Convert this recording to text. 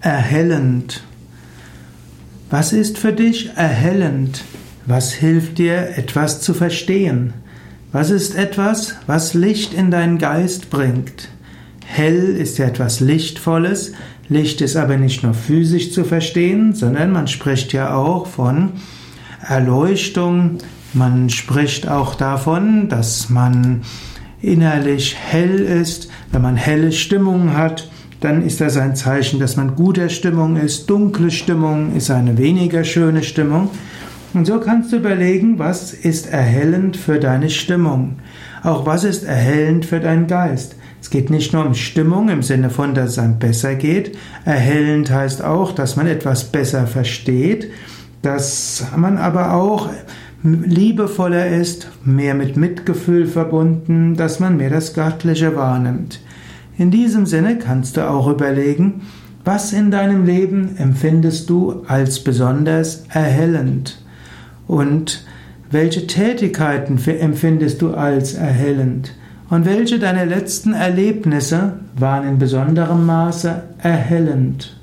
erhellend. Was ist für dich erhellend? Was hilft dir, etwas zu verstehen? Was ist etwas, was Licht in deinen Geist bringt? Hell ist ja etwas Lichtvolles. Licht ist aber nicht nur physisch zu verstehen, sondern man spricht ja auch von Erleuchtung. Man spricht auch davon, dass man innerlich hell ist. Wenn man helle Stimmung hat, dann ist das ein Zeichen, dass man guter Stimmung ist. Dunkle Stimmung ist eine weniger schöne Stimmung. Und so kannst du überlegen, was ist erhellend für deine Stimmung. Auch was ist erhellend für deinen Geist. Es geht nicht nur um Stimmung im Sinne von, dass es einem besser geht. Erhellend heißt auch, dass man etwas besser versteht, dass man aber auch liebevoller ist, mehr mit Mitgefühl verbunden, dass man mehr das Göttliche wahrnimmt. In diesem Sinne kannst du auch überlegen, was in deinem Leben empfindest du als besonders erhellend und welche Tätigkeiten empfindest du als erhellend und welche deiner letzten Erlebnisse waren in besonderem Maße erhellend.